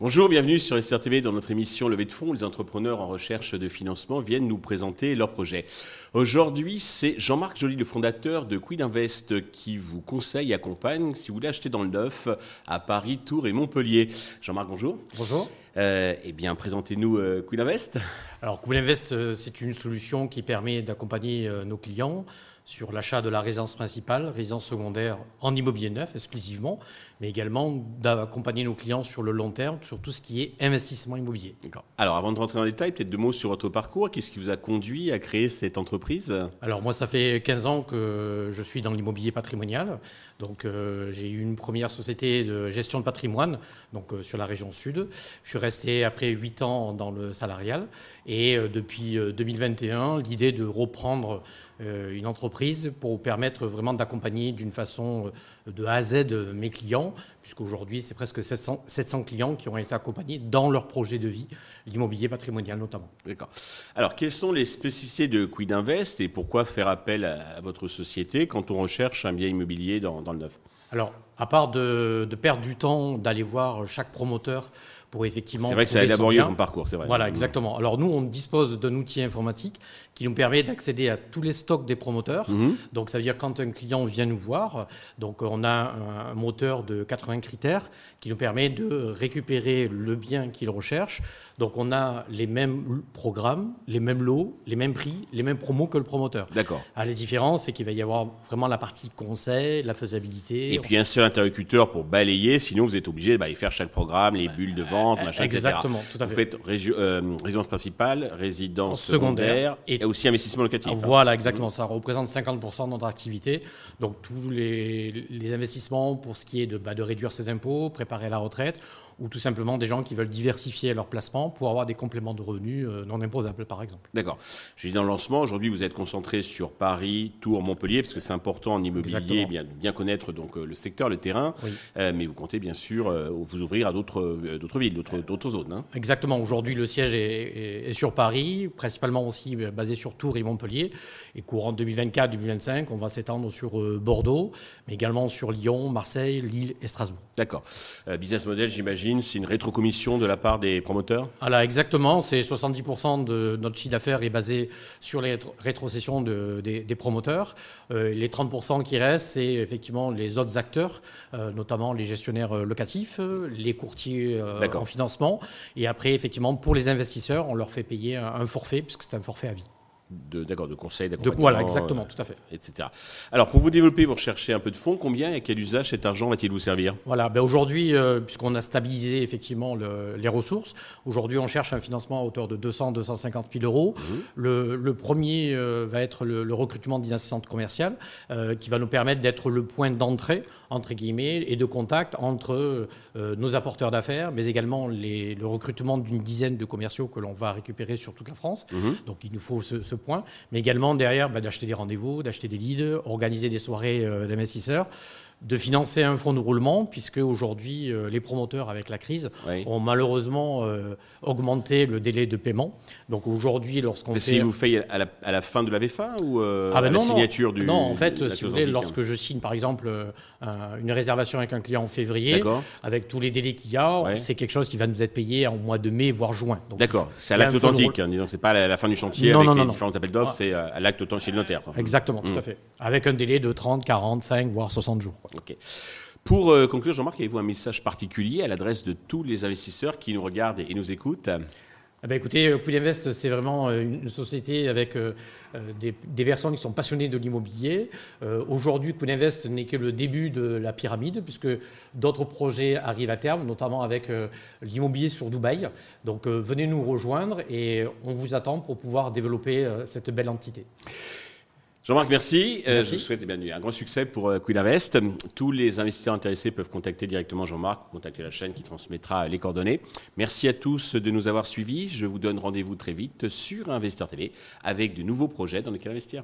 Bonjour, bienvenue sur SR TV dans notre émission Levée de fonds les entrepreneurs en recherche de financement viennent nous présenter leurs projets. Aujourd'hui, c'est Jean-Marc Joly, le fondateur de Quid Invest, qui vous conseille et accompagne si vous voulez acheter dans le neuf à Paris, Tours et Montpellier. Jean-Marc, bonjour. Bonjour. Euh, eh bien, présentez-nous euh, Quid Invest. Alors, Quid Invest, euh, c'est une solution qui permet d'accompagner euh, nos clients sur l'achat de la résidence principale, résidence secondaire en immobilier neuf exclusivement, mais également d'accompagner nos clients sur le long terme, sur tout ce qui est investissement immobilier. D'accord. Alors, avant de rentrer dans les détails, peut-être deux mots sur votre parcours. Qu'est-ce qui vous a conduit à créer cette entreprise? Alors, moi, ça fait 15 ans que je suis dans l'immobilier patrimonial. Donc, euh, j'ai eu une première société de gestion de patrimoine, donc euh, sur la région sud. Je suis resté après 8 ans dans le salarial. Et euh, depuis euh, 2021, l'idée de reprendre une entreprise pour permettre vraiment d'accompagner d'une façon euh, de A à Z euh, mes clients, puisqu'aujourd'hui, c'est presque 700, 700 clients qui ont été accompagnés dans leur projet de vie, l'immobilier patrimonial notamment. D'accord. Alors, quelles sont les spécificités de Quid Invest et pourquoi faire appel à, à votre société quand on recherche un bien immobilier dans, dans le neuf? Alors, à part de, de perdre du temps, d'aller voir chaque promoteur pour effectivement. C'est vrai que c'est laborieux comme parcours, c'est vrai. Voilà, exactement. Alors nous, on dispose d'un outil informatique qui nous permet d'accéder à tous les stocks des promoteurs. Mhm. Donc ça veut dire quand un client vient nous voir, donc on a un, moteur de 80 critères qui nous permet de récupérer le bien qu'il recherche. Donc on a les mêmes programmes, les mêmes lots, les mêmes prix, les mêmes promos que le promoteur. D'accord. Ah, la différence, c'est qu'il va y avoir vraiment la partie conseil, la faisabilité. Et puis un seul interlocuteur pour balayer, sinon vous êtes obligé d'aller faire chaque programme, les bulles de vente, machin, etc. Exactement, tout à Vous fait. faites régi- euh, résidence principale, résidence Secondaire, secondaire et, et- aussi investissement locatif. Hein. Voilà, exactement. Ça représente 50% de notre activité. Donc, tous les, les investissements pour ce qui est de, bah, de réduire ses impôts, préparer la retraite, ou tout simplement des gens qui veulent diversifier leur placement pour avoir des compléments de revenus euh, non imposables, par exemple. D'accord. Je dis dans le lancement, aujourd'hui vous êtes concentré sur Paris, Tours, Montpellier, parce que c'est important en immobilier, bien, bien connaître donc euh, le secteur, le terrain, Oui. Euh, mais vous comptez bien sûr euh, vous ouvrir à d'autres d'autres villes, d'autres zones. hein. Exactement. Aujourd'hui, le siège est, est- est sur Paris, principalement aussi basé sur Tours et Montpellier. Et courant 2024-2025, on va s'étendre sur euh, Bordeaux, mais également sur Lyon, Marseille, Lille et Strasbourg. D'accord. Business model, j'imagine, c'est une rétrocommission de la part des promoteurs? Voilà, exactement. C'est 70% de notre chiffre d'affaires est basé sur les rétro- rétrocessions de- des, des promoteurs. Euh, les 30% qui restent, c'est effectivement les autres acteurs, euh, notamment les gestionnaires euh, locatifs, les courtiers euh, en financement. Et après, effectivement, pour les investisseurs, on leur fait payer un, un forfait, puisque c'est un forfait à vie. De, d'accord, de conseils, De, d'accompagnement, voilà, exactement, euh, tout à fait. etc. Alors, pour vous développer, vous recherchez un peu de fonds. Combien et à quel usage cet argent va-t-il vous servir? Voilà, ben aujourd'hui, euh, puisqu'on a stabilisé effectivement le- les ressources, aujourd'hui on cherche un financement à hauteur de 200-250 000 euros. Le, le premier euh, va être le, le recrutement d'une assistante commerciale euh, qui va nous permettre d'être le point d'entrée, entre guillemets, et de contact entre euh, nos apporteurs d'affaires, mais également les- le recrutement d'une dizaine de commerciaux que l'on va récupérer sur toute la France. Mhm. Donc il nous faut ce, ce point, mais également derrière bah, d'acheter des rendez-vous, d'acheter des leads, organiser des soirées euh, d'investisseurs, de financer un fonds de roulement, puisque aujourd'hui euh, les promoteurs avec la crise Oui. ont malheureusement euh, augmenté le délai de paiement. Donc aujourd'hui, lorsqu'on fait si vous faites à la, à la fin de la VFA ou euh, ah ben à la non, non. signature du Non, en fait, la si vous voulez, lorsque je signe par exemple euh, un- une réservation avec un client en février, avec tous les délais qu'il y a, Ouais. c'est quelque chose qui va nous être payé en mois de mai, voire juin. D'accord, c'est à l'acte authentique, hein, disons, c'est pas à la, la fin du chantier Non, avec non, les non, non. différents appels d'offres, Ah. c'est euh, à l'acte authentique chez le notaire. quoi. Exactement, tout Mm. à fait. Avec un délai de 30, 45, voire 60 jours. quoi. Pour euh, conclure, Jean-Marc, avez-vous un message particulier à l'adresse de tous les investisseurs qui nous regardent et nous écoutent? Eh ben, écoutez, euh, c'est vraiment euh, une société avec des, personnes qui sont passionnées de l'immobilier. Euh, Aujourd'hui, Pool Invest n'est que le début de la pyramide, puisque d'autres projets arrivent à terme, notamment avec l'immobilier sur Dubaï. Donc, venez nous rejoindre et on vous attend pour pouvoir développer cette belle entité. Jean-Marc, merci. Euh, je vous souhaite eh bien, un grand succès pour euh, Quid Invest. Tous les investisseurs intéressés peuvent contacter directement Jean-Marc ou contacter la chaîne qui transmettra les coordonnées. Merci à tous de nous avoir suivis. Je vous donne rendez-vous très vite sur Investeur TV avec de nouveaux projets dans lesquels investir.